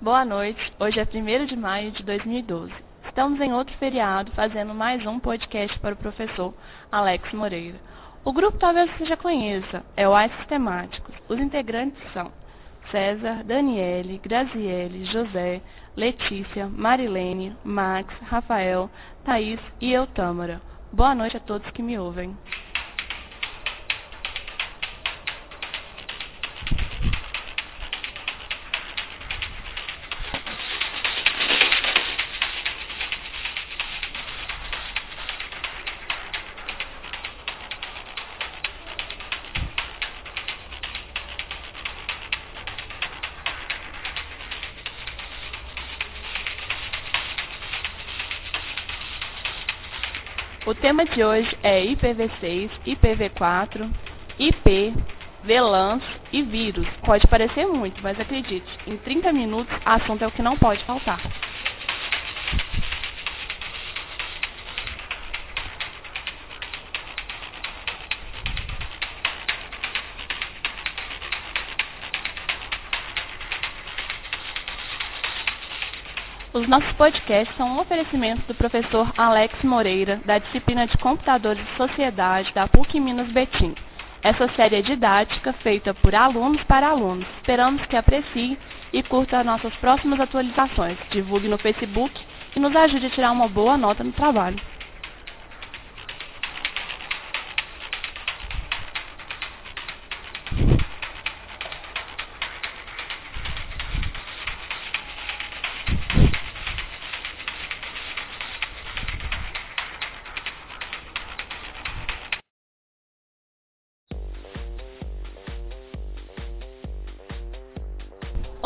Boa noite. Hoje é 1 de maio de 2012. Estamos em outro feriado fazendo mais um podcast para o professor Alex Moreira. O grupo talvez você já conheça, é o AI Sistemáticos. Os integrantes são César, Daniele, Graziele, José, Letícia, Marilene, Max, Rafael, Thaís e eu, Tâmara. Boa noite a todos que me ouvem. Tema de hoje é IPv6, IPv4, IP, VLANs e vírus. Pode parecer muito, mas acredite, em 30 minutos, assunto é o que não pode faltar. Os nossos podcasts são um oferecimento do professor Alex Moreira, da disciplina de Computadores e Sociedade da PUC Minas Betim. Essa série é didática, feita por alunos para alunos. Esperamos que aprecie e curta nossas próximas atualizações. Divulgue no Facebook e nos ajude a tirar uma boa nota no trabalho.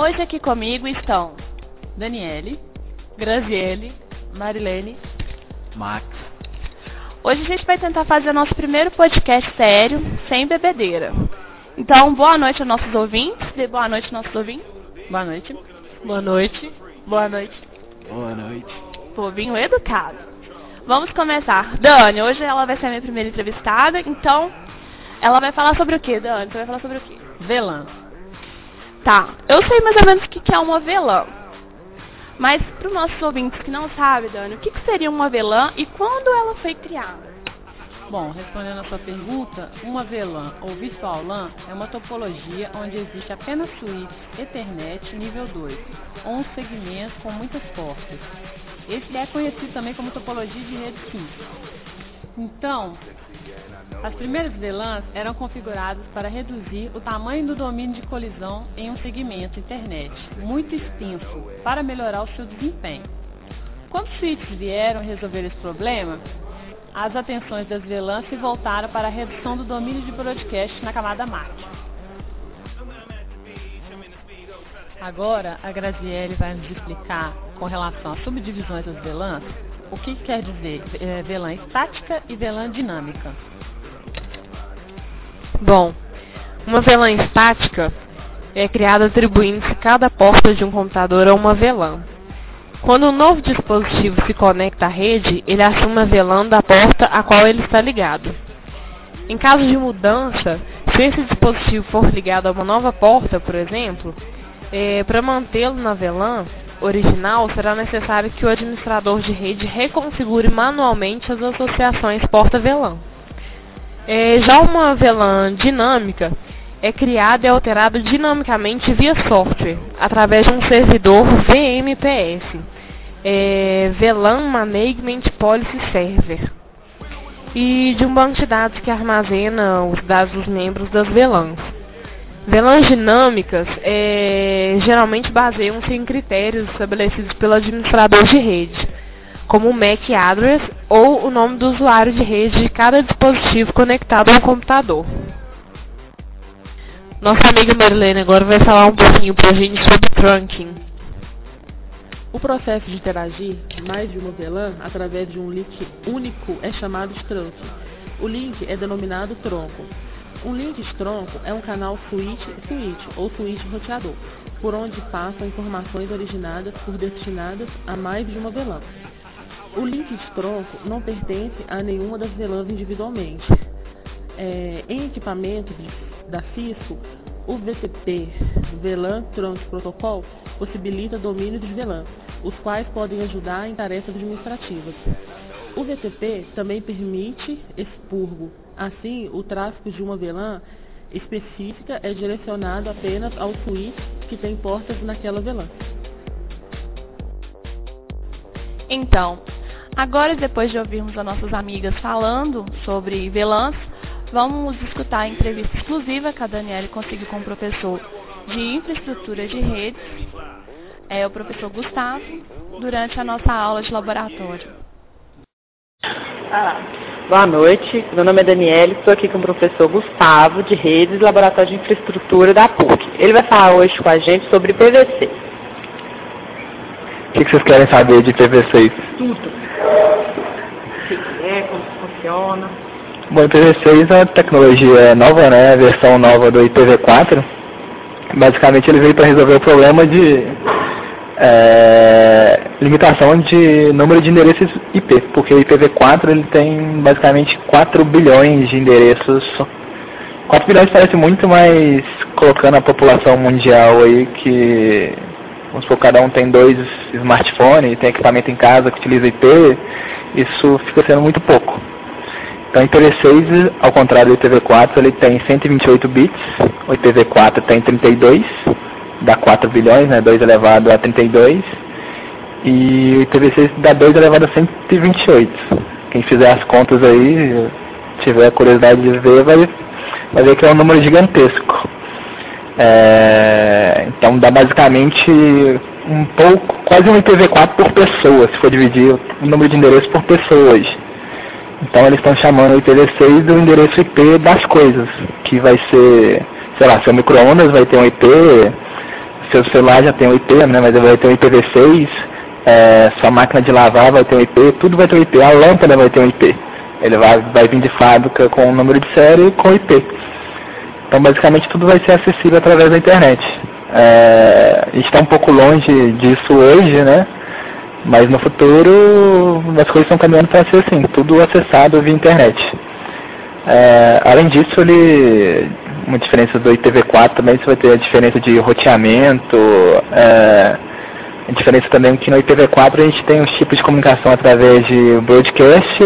Hoje aqui comigo estão Daniele, Graziele. Marilene, Max. Hoje a gente vai tentar fazer nosso primeiro podcast sério, sem bebedeira. Então, boa noite aos nossos ouvintes. Dê boa noite aos nossos ouvintes. boa noite. Boa noite. Boa noite. Boa noite. Povinho educado. Vamos começar. Dani, hoje ela vai ser a minha primeira entrevistada, então ela vai falar sobre o que, Dani? Você vai falar sobre o que? VLAN. Tá, eu sei mais ou menos o que é uma VLAN. Mas para os nossos ouvintes que não sabem, Dani, o que, seria uma VLAN e quando ela foi criada? Bom, respondendo a sua pergunta, uma VLAN ou Virtual LAN é uma topologia onde existe apenas suítes Ethernet nível 2, ou um segmento com muitas portas. Esse é conhecido também como topologia de rede simples. Então, as primeiras VLANs eram configuradas para reduzir o tamanho do domínio de colisão em um segmento internet muito extenso para melhorar o seu desempenho. Quando os switches vieram resolver esse problema, as atenções das VLANs se voltaram para a redução do domínio de broadcast na camada máquina. Agora, a Graziele vai nos explicar, com relação às subdivisões das VLANs, o que quer dizer VLAN estática e VLAN dinâmica. Bom, uma VLAN estática é criada atribuindo-se cada porta de um computador a uma VLAN. Quando um novo dispositivo se conecta à rede, ele assume a VLAN da porta a qual ele está ligado. Em caso de mudança, se esse dispositivo for ligado a uma nova porta, por exemplo, é, para mantê-lo na VLAN original, será necessário que o administrador de rede reconfigure manualmente as associações porta-VLAN. É, já uma VLAN dinâmica é criada e alterada dinamicamente via software, através de um servidor VMPS, é, VLAN Management Policy Server, e de um banco de dados que armazena os dados dos membros das VLANs. VLANs dinâmicas é, geralmente baseiam-se em critérios estabelecidos pelo administrador de rede, como o MAC address ou o nome do usuário de rede de cada dispositivo conectado ao computador. Nossa amiga Marilene agora vai falar um pouquinho pra gente sobre trunking. O processo de interagir mais de uma VLAN através de um link único é chamado de trunk. O link é denominado tronco. Um link de tronco é um canal switch-switch ou switch roteador, por onde passam informações originadas por destinadas a mais de uma VLAN. O link de tronco não pertence a nenhuma das VLANs individualmente. É, em equipamentos da Cisco, o VTP, VLAN Trunk Protocol, possibilita domínio de VLAN, os quais podem ajudar em tarefas administrativas. O VTP também permite expurgo. Assim, o tráfego de uma VLAN específica é direcionado apenas ao switch que tem portas naquela VLAN. Então, agora depois de ouvirmos as nossas amigas falando sobre VLANs, vamos escutar a entrevista exclusiva que a Daniela conseguiu com o professor de infraestrutura de redes, é o professor Gustavo, durante a nossa aula de laboratório. Ah, boa noite, meu nome é Daniela, estou aqui com o professor Gustavo, de redes laboratório de infraestrutura da PUC. Ele vai falar hoje com a gente sobre PVC. O que, que vocês querem saber de PV6? Tudo. O que é, como funciona. Bom, IPv6 é uma tecnologia nova, né? A versão nova do IPv4. Basicamente ele veio para resolver o problema de é, limitação de número de endereços IP, porque o IPv4 ele tem basicamente 4 bilhões de endereços. 4 bilhões parece muito, mas colocando a população mundial aí que vamos supor, cada um tem dois smartphones, tem equipamento em casa que utiliza IP, isso fica sendo muito pouco. Então, o IPv6, ao contrário do IPv4, ele tem 128 bits, o IPv4 tem 32, dá 4 bilhões, né, 2 elevado a 32, e o IPv6 dá 2 elevado a 128. Quem fizer as contas aí, tiver curiosidade de ver, vai, vai ver que é um número gigantesco. É, então dá basicamente um pouco, quase um IPv4 por pessoa, se for dividir o número de endereços por pessoa hoje. Então eles estão chamando o IPv6 do endereço IP das coisas, que vai ser, sei lá, seu micro-ondas vai ter um IP, seu celular já tem um IP, né, mas vai ter um IPv6, é, sua máquina de lavar vai ter um IP, tudo vai ter um IP, a lâmpada vai ter um IP. Ele vai, vai vir de fábrica com o número de série e com IP. Então basicamente tudo vai ser acessível através da internet. É, está um pouco longe disso hoje, né? Mas no futuro as coisas estão caminhando para ser assim, tudo acessado via internet. É, além disso, ele, uma diferença do IPv4 também você vai ter a diferença de roteamento, é, a diferença também é que no IPv4 a gente tem os tipos de comunicação através de broadcast,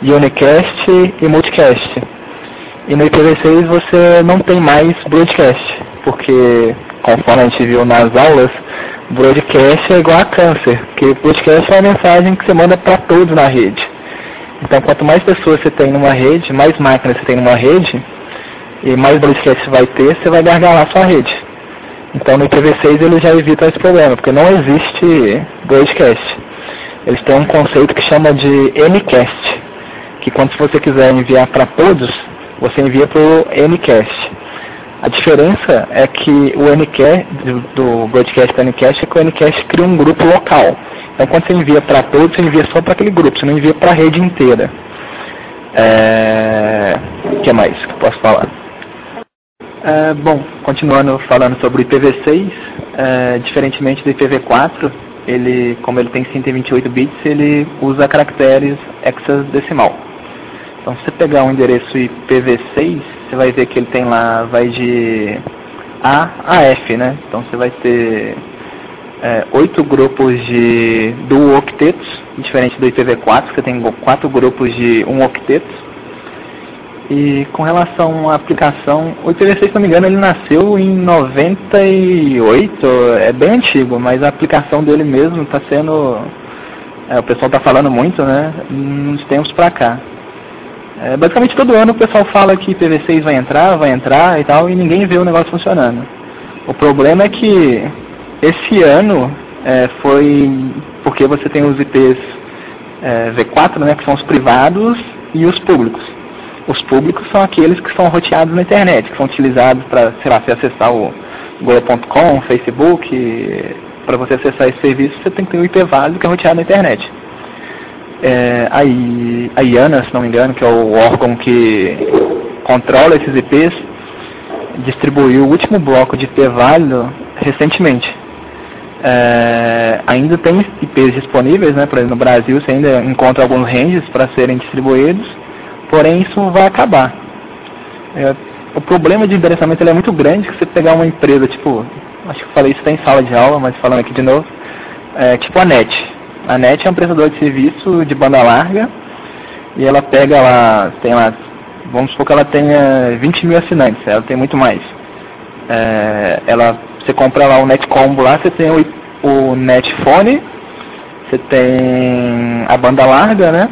unicast e multicast. E no IPv6 você não tem mais broadcast, porque conforme a gente viu nas aulas, broadcast é igual a câncer, porque broadcast é uma mensagem que você manda para todos na rede. Então, quanto mais pessoas você tem numa rede, mais máquinas você tem numa rede, e mais broadcast você vai ter, você vai gargalar a sua rede. Então, no IPv6 ele já evita esse problema, porque não existe broadcast. Eles têm um conceito que chama de Ncast, que quando você quiser enviar para todos, você envia para o Ncast. A diferença é que o Ncast, do, broadcast para o Ncast, é que o Ncast cria um grupo local. Então, quando você envia para todos, você envia só para aquele grupo, você não envia para a rede inteira. É... O que mais que eu posso falar? É, bom, continuando falando sobre o IPv6, é, diferentemente do IPv4, ele, como ele tem 128 bits, ele usa caracteres hexadecimal. Então, se você pegar um endereço IPv6, você vai ver que ele tem lá, vai de A a F, né? Então, você vai ter é, oito grupos de dual octetos, diferente do IPv4, que tem quatro grupos de um octeto. E com relação à aplicação, o IPv6, se não me engano, ele nasceu em 98, é bem antigo, mas a aplicação dele mesmo está sendo, é, o pessoal está falando muito, né, nos tempos para cá. É, basicamente todo ano o pessoal fala que IPv6 vai entrar, vai entrar e tal, e ninguém vê o negócio funcionando. O problema é que esse ano é, foi porque você tem os IPs é, V4, né, que são os privados, e os públicos. Os públicos são aqueles que são roteados na internet, que são utilizados para, sei lá, você acessar o Google.com, Facebook, para você acessar esse serviço, você tem que ter um IP válido que é roteado na internet. É, a, a IANA, se não me engano, que é o órgão que controla esses IPs, distribuiu o último bloco de IP válido recentemente. É, ainda tem IPs disponíveis, né? por exemplo, no Brasil você ainda encontra alguns ranges para serem distribuídos, porém isso vai acabar. É, o problema de endereçamento é muito grande que você pegar uma empresa, tipo, acho que falei isso em sala de aula, mas falando aqui de novo, é tipo a NET. A NET é um prestador de serviço de banda larga e ela pega lá, tem lá, vamos supor que ela tenha 20 mil assinantes, ela tem muito mais. É, ela, você compra lá o Net Combo lá, você tem o, o Netphone, você tem a banda larga, né?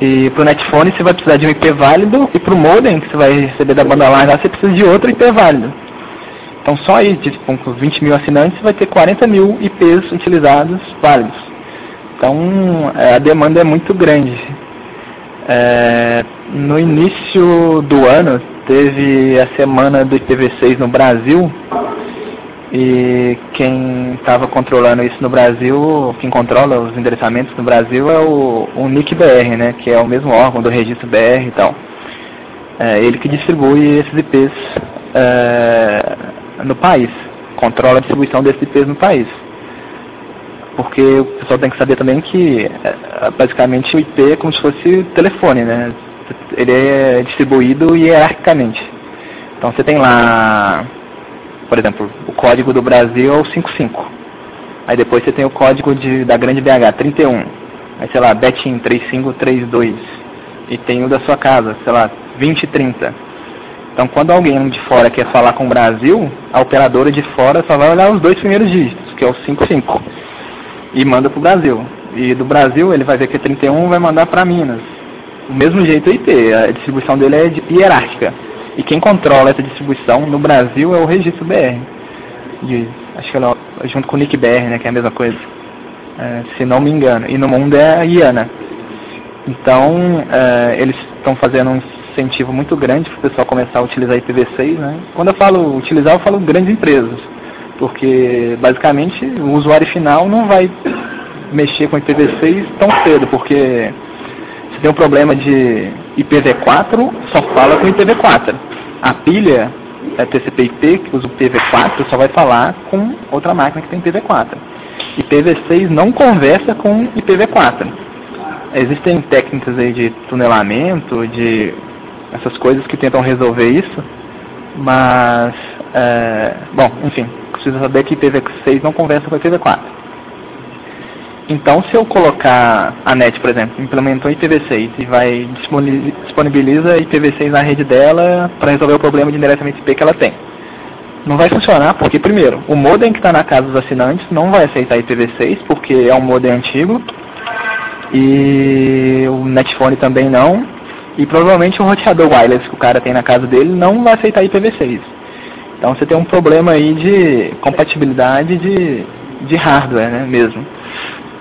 E para o netphone você vai precisar de um IP válido e para o modem que você vai receber da banda larga você precisa de outro IP válido. Então só aí, tipo, com 20 mil assinantes, vai ter 40 mil IPs utilizados válidos. Então é, a demanda é muito grande. É, no início do ano teve a semana do IPv6 no Brasil e quem estava controlando isso no Brasil, quem controla os endereçamentos no Brasil é o, o NIC-BR, né, que é o mesmo órgão do registro BR e tal. É ele que distribui esses IPs é, no país, controla a distribuição desses IPs no país. Porque o pessoal tem que saber também que é, basicamente o IP é como se fosse telefone, né? Ele é distribuído hierarquicamente. Então você tem lá por exemplo, o código do Brasil é o 55. Aí depois você tem o código de, da grande BH, 31. Aí, sei lá, Betim 3532. E tem o da sua casa, sei lá, 2030. Então, quando alguém de fora quer falar com o Brasil, a operadora de fora só vai olhar os dois primeiros dígitos, que é o 55. E manda para o Brasil. E do Brasil, ele vai ver que é 31 vai mandar para Minas. O mesmo jeito o IP, a distribuição dele é hierárquica. E quem controla essa distribuição no Brasil é o Registro BR. Acho que ela, junto com o Nick BR, né, que é a mesma coisa. É, se não me engano. E no mundo é a IANA. Então, é, eles estão fazendo um incentivo muito grande para o pessoal começar a utilizar IPv6. Né? Quando eu falo utilizar, eu falo grandes empresas. Porque, basicamente, o usuário final não vai mexer com IPv6 tão cedo, porque se tem um problema de IPv4 só fala com IPv4. A pilha é TCP/IP que usa o IPv4 só vai falar com outra máquina que tem IPv4. IPv6 não conversa com IPv4. Existem técnicas aí de tunelamento, de essas coisas que tentam resolver isso, mas, é, bom, enfim, precisa saber que IPv6 não conversa com IPv4. Então, se eu colocar a NET, por exemplo, implementou IPv6 e vai disponibiliza IPv6 na rede dela para resolver o problema de endereçamento IP que ela tem. Não vai funcionar porque, primeiro, o modem que está na casa dos assinantes não vai aceitar IPv6 porque é um modem antigo e o netphone também não e provavelmente o roteador wireless que o cara tem na casa dele não vai aceitar IPv6. Então você tem um problema aí de compatibilidade de, de hardware né, mesmo.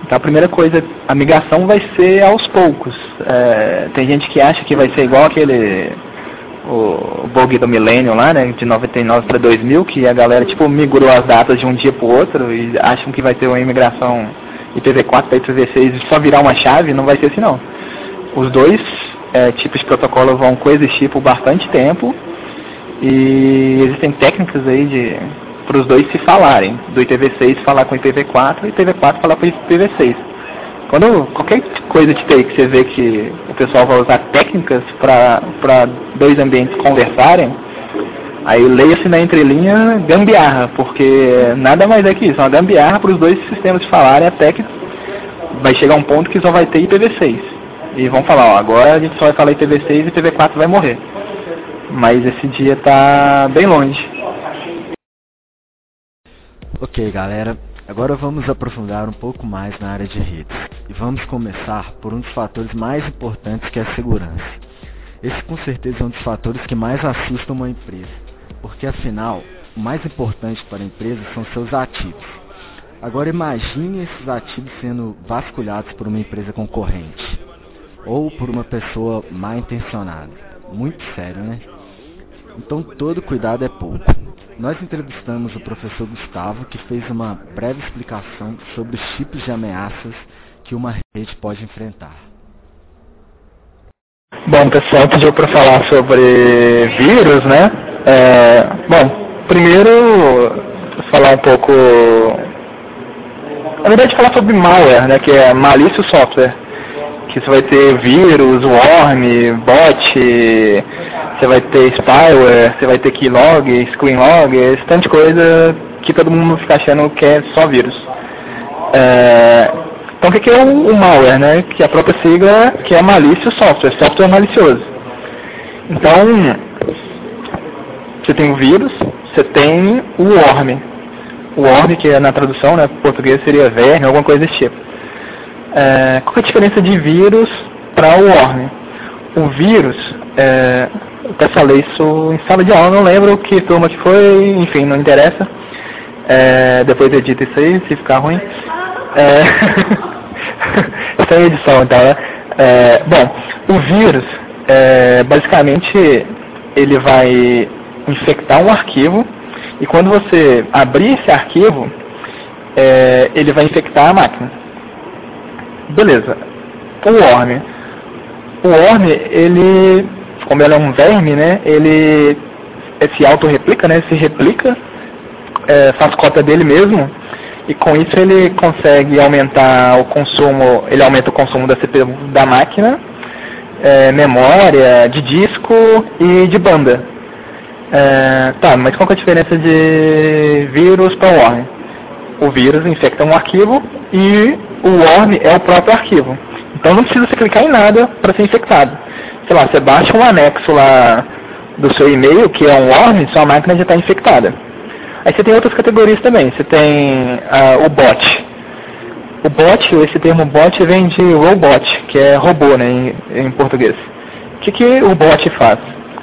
Então a primeira coisa, a migração vai ser aos poucos. É, tem gente que acha que vai ser igual aquele o bug do milênio lá, né, de 99 para 2000, que a galera tipo migrou as datas de um dia para o outro e acham que vai ter uma imigração IPv4 para IPv6 e só virar uma chave, não vai ser assim não. Os dois é, tipos de protocolo vão coexistir por bastante tempo e existem técnicas aí de para os dois se falarem, do IPv6 falar com o IPv4 e o IPv4 falar com o IPv6. Quando qualquer coisa de TI que você vê que o pessoal vai usar técnicas para dois ambientes conversarem, aí leia-se na entrelinha gambiarra, porque nada mais é que isso, uma gambiarra para os dois sistemas falarem até que vai chegar um ponto que só vai ter IPv6. E vão falar, ó, agora a gente só vai falar IPv6 e IPv4 vai morrer. Mas esse dia está bem longe. Ok, galera, agora vamos aprofundar um pouco mais na área de redes. E vamos começar por um dos fatores mais importantes que é a segurança. Esse com certeza é um dos fatores que mais assustam uma empresa, porque afinal, o mais importante para a empresa são seus ativos. Agora imagine esses ativos sendo vasculhados por uma empresa concorrente ou por uma pessoa mal intencionada. Muito sério, né? Então todo cuidado é pouco. Nós entrevistamos o professor Gustavo, que fez uma breve explicação sobre os tipos de ameaças que uma rede pode enfrentar. Bom, pessoal, pediu para falar sobre vírus, né? É, bom, primeiro falar um pouco, na verdade falar sobre malware, né? Que é malícia software, que você vai ter vírus, worm, bot, você vai ter spyware, você vai ter keylog, screenlog, esse tanto de coisa que todo mundo fica achando que é só vírus. É, então o que é o, o malware, né? Que a própria sigla que é malício software, software malicioso. Então, você tem o vírus, você tem o worm. O worm, que é na tradução, né, português seria verme, alguma coisa desse tipo. É, qual é a diferença de vírus para o worm? O vírus, é, até falei isso em sala de aula, não lembro que turma que foi, enfim, não interessa. É, depois edita isso aí, se ficar ruim. É, sem edição, então, né? É, bom, o vírus, é, basicamente, ele vai infectar um arquivo e quando você abrir esse arquivo, é, ele vai infectar a máquina. Beleza. O worm. O worm, ele, como ele é um verme, né, ele se auto-replica, né, se replica, é, faz cópia dele mesmo, e com isso ele consegue aumentar o consumo, ele aumenta o consumo da CPU da máquina, é, memória, de disco e de banda. É, tá, mas qual é a diferença de vírus para worm? O vírus infecta um arquivo e o worm é o próprio arquivo. Então não precisa você clicar em nada para ser infectado. Sei lá, você baixa um anexo lá do seu e-mail, que é um worm, sua máquina já está infectada. Aí você tem outras categorias também. Você tem uh, o bot. O bot, esse termo bot vem de robot, que é robô né, em, em português. O que, que o bot faz?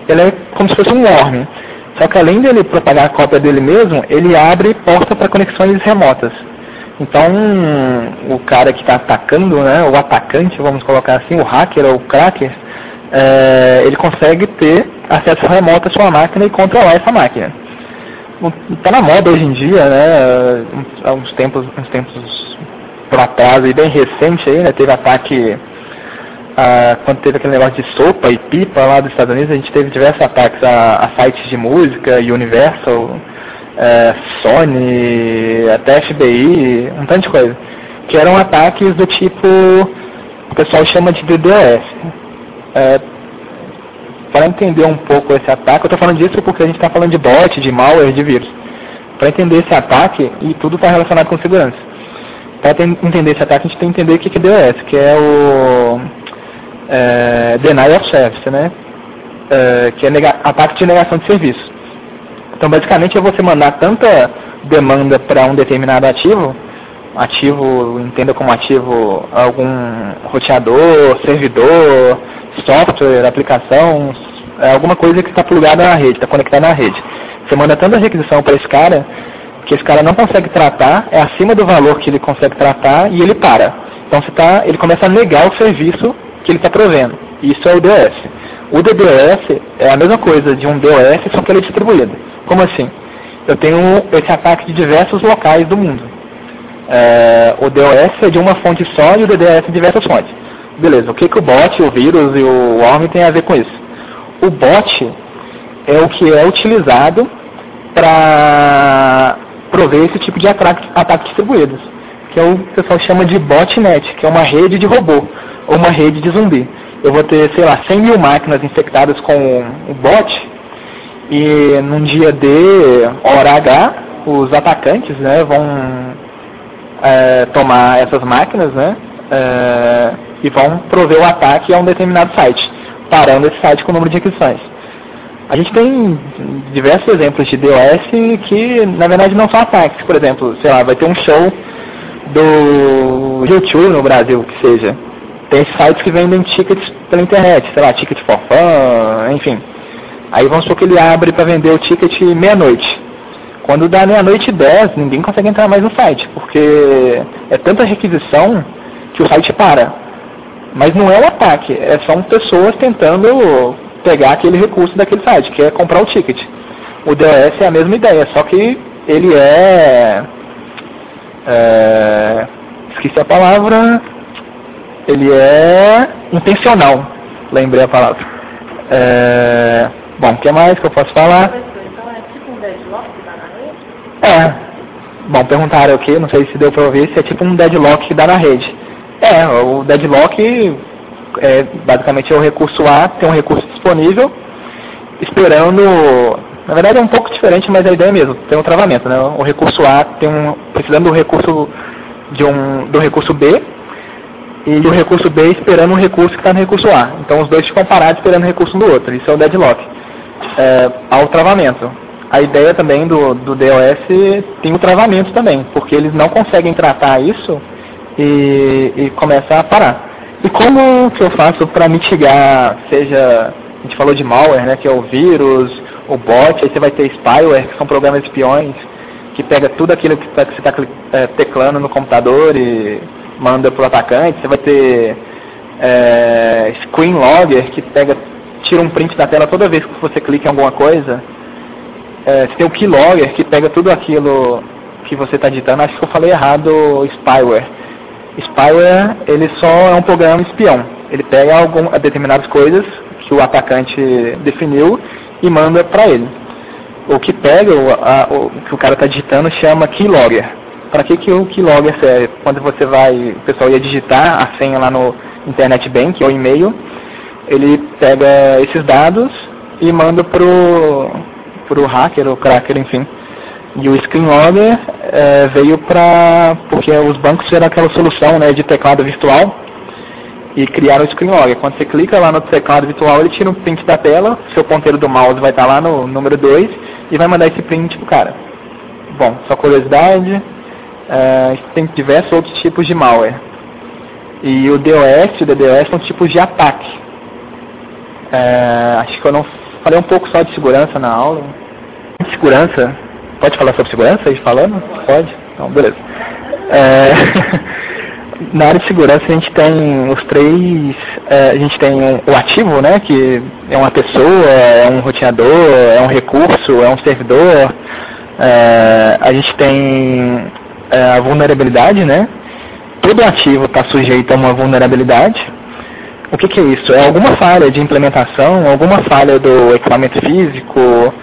Ele é como se fosse um worm. Só que além dele propagar a cópia dele mesmo, ele abre porta para conexões remotas. Então, o cara que está atacando, né, o atacante, vamos colocar assim, o hacker ou o cracker, é, ele consegue ter acesso remoto à sua máquina e controlar essa máquina. Está na moda hoje em dia, né, há uns tempos, uns tempos para trás, e bem recente aí, né, teve ataque quando teve aquele negócio de sopa e pipa lá dos Estados Unidos, a gente teve diversos ataques a, a sites de música, Universal, é, Sony, até FBI, um tanto de coisa. Que eram ataques do tipo, o pessoal chama de DDoS. É, para entender um pouco esse ataque, eu estou falando disso porque a gente está falando de bot, de malware, de vírus. Para entender esse ataque, e tudo está relacionado com segurança. Para entender esse ataque, a gente tem que entender o que é DDoS, que é o é, denial of service, né? É, que é ataque de negação de serviço. Então, basicamente, é você mandar tanta demanda para um determinado ativo, ativo, entenda como ativo algum roteador, servidor, software, aplicação, é alguma coisa que está plugada na rede, está conectada na rede. Você manda tanta requisição para esse cara que esse cara não consegue tratar, é acima do valor que ele consegue tratar e ele para. Então você tá, ele começa a negar o serviço que ele está provendo. Isso é o DOS. O DDoS é a mesma coisa de um DOS, só que ele é distribuído. Como assim? Eu tenho esse ataque de diversos locais do mundo. É, o DOS é de uma fonte só e o DDoS de diversas fontes. Beleza, o que, que o bot, o vírus e o worm tem a ver com isso? O bot é o que é utilizado para prover esse tipo de ataques ataque distribuídos, que é o que o pessoal chama de botnet, que é uma rede de robô ou uma rede de zumbi. Eu vou ter, sei lá, 100 mil máquinas infectadas com o bot e num dia D, hora H, os atacantes né, vão é, tomar essas máquinas né, é, e vão prover o ataque a um determinado site, parando esse site com o número de aquisições. A gente tem diversos exemplos de DOS que, na verdade, não são ataques. Por exemplo, sei lá, vai ter um show do YouTube no Brasil, que seja. Tem sites que vendem tickets pela internet, sei lá, ticket for fun, enfim. Aí vamos supor que ele abre para vender o ticket meia-noite. Quando dá meia-noite e dez, ninguém consegue entrar mais no site, porque é tanta requisição que o site para. Mas não é um ataque, é são pessoas tentando pegar aquele recurso daquele site, que é comprar o ticket. O DOS é a mesma ideia, só que ele é, é esqueci a palavra, ele é intencional. Lembrei a palavra. É, bom, o que mais que eu posso falar? É. Bom, perguntaram aqui, não sei se deu para ouvir, se é tipo um deadlock que dá na rede. É, o deadlock É, basicamente é o recurso A, tem um recurso disponível, esperando. Na verdade é um pouco diferente, mas a ideia é mesmo, tem um travamento, né? O recurso A tem um. precisando do recurso de um, do recurso B e o recurso B esperando um recurso que está no recurso A. Então os dois ficam parados esperando o recurso um do outro. Isso é o deadlock. É, ao travamento. A ideia também do, do DOS tem o travamento também, porque eles não conseguem tratar isso e, e começa a parar. E como que eu faço para mitigar, seja, a gente falou de malware, né, que é o vírus, o bot, aí você vai ter spyware, que são programas espiões, que pega tudo aquilo que, tá, você está é, teclando no computador e manda para o atacante. Você vai ter é, screen logger, que pega, tira um print da tela toda vez que você clica em alguma coisa. É, você tem o keylogger, que pega tudo aquilo que você está digitando. Acho que eu falei errado spyware. Spyware, ele só é um programa espião. Ele pega algum, determinadas coisas que o atacante definiu e manda para ele. O que pega, o, a, o que o cara está digitando, chama keylogger. Para que, que o keylogger serve? Quando você vai, o pessoal ia digitar a senha lá no Internet Bank ou e-mail, ele pega esses dados e manda pro, pro hacker ou cracker, enfim. E o Screen Logger é, veio para. porque os bancos eram aquela solução né, de teclado virtual e criaram o Screen Logger. Quando você clica lá no teclado virtual, ele tira um print da tela, seu ponteiro do mouse vai estar lá no número 2 e vai mandar esse print pro cara. Bom, só curiosidade, é, tem diversos outros tipos de malware. E o DOS e o DDoS são tipos de ataque. É, acho que eu não falei um pouco só de segurança na aula. Segurança, pode falar sobre segurança aí falando? Pode? Então, beleza. É, na área de segurança a gente tem os três, é, a gente tem o ativo, né, que é uma pessoa, é um roteador, é um recurso, é um servidor. É, a gente tem é, a vulnerabilidade, né? Todo ativo está sujeito a uma vulnerabilidade. O que, que, é isso? É alguma falha de implementação, alguma falha do equipamento físico.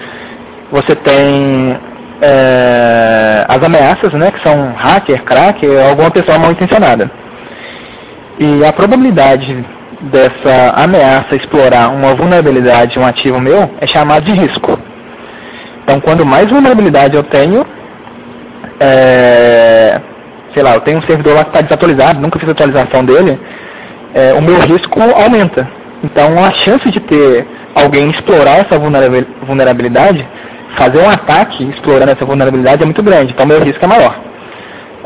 Você tem é, as ameaças, né, que são hacker, cracker, alguma pessoa mal intencionada. E a probabilidade dessa ameaça explorar uma vulnerabilidade, um ativo meu, é chamado de risco. Então, quando mais vulnerabilidade eu tenho, é, sei lá, eu tenho um servidor lá que está desatualizado, nunca fiz atualização dele, é, o meu risco aumenta. Então a chance de ter alguém explorar essa vulnerabilidade, fazer um ataque explorando essa vulnerabilidade é muito grande, então meu risco é maior.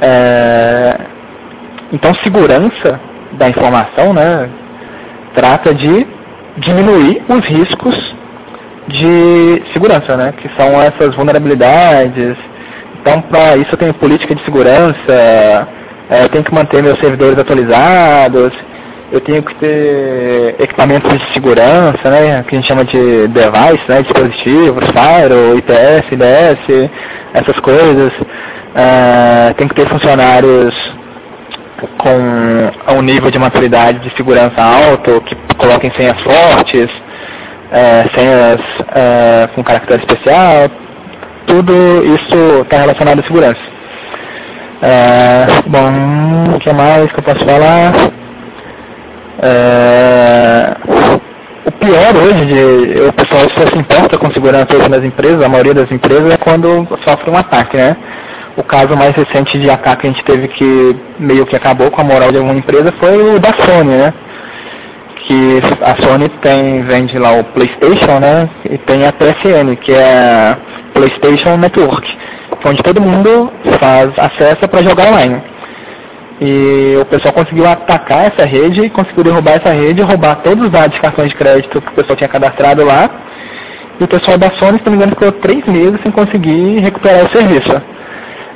É, então segurança da informação né, trata de diminuir os riscos de segurança, né, que são essas vulnerabilidades, então, para isso eu tenho política de segurança, é, eu tenho que manter meus servidores atualizados, eu tenho que ter equipamentos de segurança, né, que a gente chama de device, né, dispositivos, firewall, IPS, IDS, essas coisas. É, tem que ter funcionários com um nível de maturidade de segurança alto, que coloquem senhas fortes, é, senhas é, com caractere especial, tudo isso está relacionado à segurança. É, bom, o que mais que eu posso falar? É, o pior hoje, de, o pessoal só se importa com segurança hoje nas empresas, a maioria das empresas, é quando sofre um ataque, né? O caso mais recente de ataque que a gente teve que meio que acabou com a moral de alguma empresa foi o da Sony, né? Que a Sony tem, vende lá o Playstation, né? E tem a PSN, que é PlayStation Network, onde todo mundo faz acesso para jogar online. E o pessoal conseguiu atacar essa rede conseguiu derrubar essa rede, roubar todos os dados de cartões de crédito que o pessoal tinha cadastrado lá. E o pessoal da Sony, se não me engano, ficou três meses sem conseguir recuperar o serviço.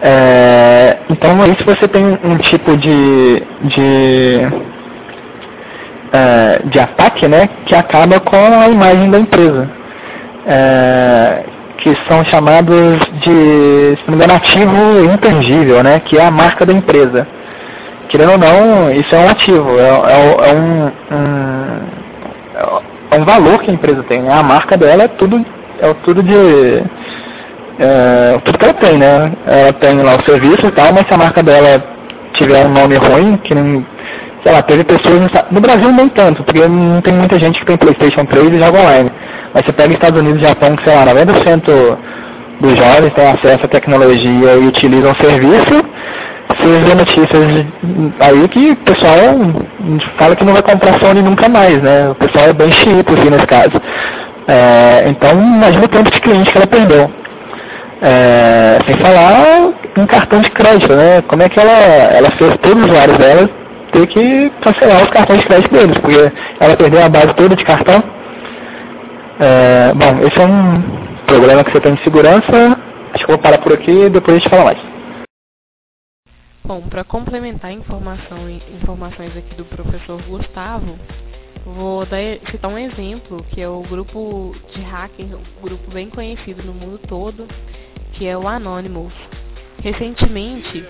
É, então aí se você tem um tipo de, de, é, de ataque né, que acaba com a imagem da empresa. É, que são chamados de, se não me engano, ativo intangível, né, que é a marca da empresa. Querendo ou não, isso é um ativo, é, é, é um, um, é um valor que a empresa tem. Né? A marca dela é tudo, é tudo de. É, tudo que ela tem, né? Ela tem lá o serviço e tal, mas se a marca dela tiver um nome ruim, que nem sei lá, teve pessoas no, no Brasil nem tanto, porque não tem muita gente que tem Playstation 3 e joga online. Mas você pega Estados Unidos e Japão, que sei lá, 90% dos jovens têm acesso à tecnologia e utilizam o serviço, você vê notícias aí que o pessoal fala que não vai comprar Sony nunca mais, né? O pessoal é bem chiito, assim, nesse caso. É, então, imagina o tanto de cliente que ela perdeu. É, sem falar em cartão de crédito, né? Como é que ela, ela fez todos os usuários dela ter que cancelar os cartões de crédito deles, porque ela perdeu a base toda de cartão. É, bom, esse é um problema que você tem de segurança. Acho que eu vou parar por aqui e depois a gente fala mais. Bom, para complementar informação, informações aqui do professor Gustavo, vou dar, citar um exemplo, que é o grupo de hacker, um grupo bem conhecido no mundo todo, que é o Anonymous. Recentemente,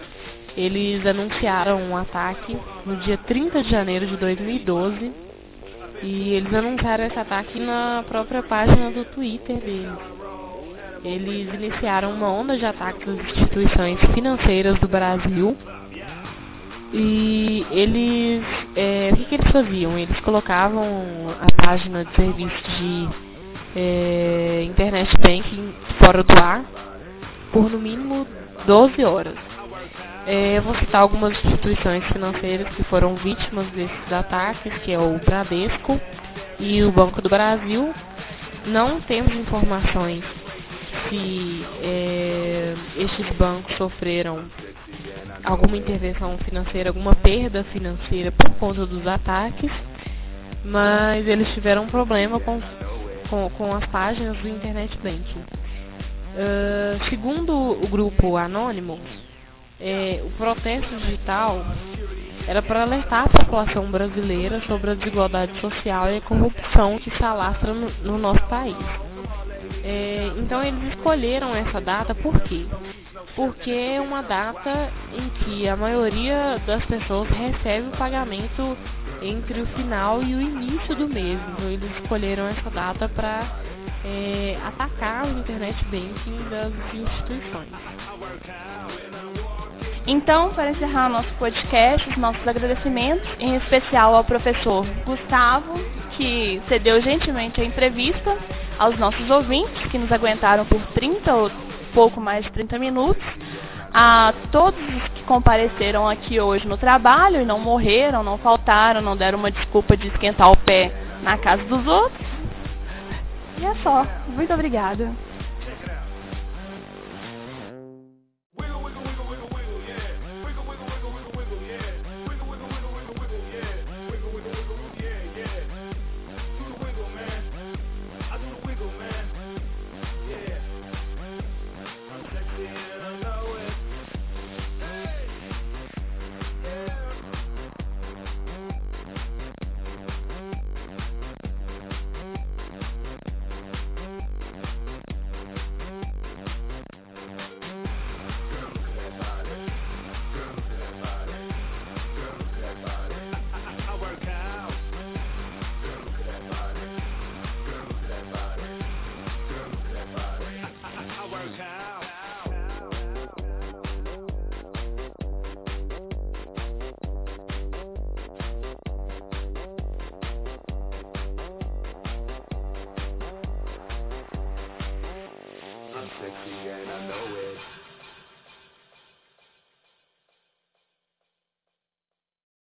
eles anunciaram um ataque no dia 30 de janeiro de 2012 e eles anunciaram esse ataque na própria página do Twitter deles. Eles iniciaram uma onda de ataques às instituições financeiras do Brasil e eles, é, o que, que, eles faziam? Eles colocavam a página de serviço de é, internet banking fora do ar por no mínimo 12 horas. É, eu vou citar algumas instituições financeiras que foram vítimas desses ataques, que é o Bradesco e o Banco do Brasil. Não temos informações se é, estes bancos sofreram alguma intervenção financeira, alguma perda financeira por conta dos ataques, mas eles tiveram um problema com, com, com as páginas do Internet Banking. Uh, segundo o grupo Anônimo, é, o protesto digital era para alertar a população brasileira sobre a desigualdade social e a corrupção que se alastra no, no nosso país. É, então eles escolheram essa data por quê? Porque é uma data em que a maioria das pessoas recebe o pagamento entre o final e o início do mês. Então eles escolheram essa data para é, atacar o internet banking das instituições. Então, para encerrar nosso podcast, os nossos agradecimentos, em especial ao professor Gustavo, que cedeu gentilmente a entrevista, aos nossos ouvintes, que nos aguentaram por 30 ou pouco mais de 30 minutos, a todos os que compareceram aqui hoje no trabalho e não morreram, não faltaram, não deram uma desculpa de esquentar o pé na casa dos outros. E é só. Muito obrigada.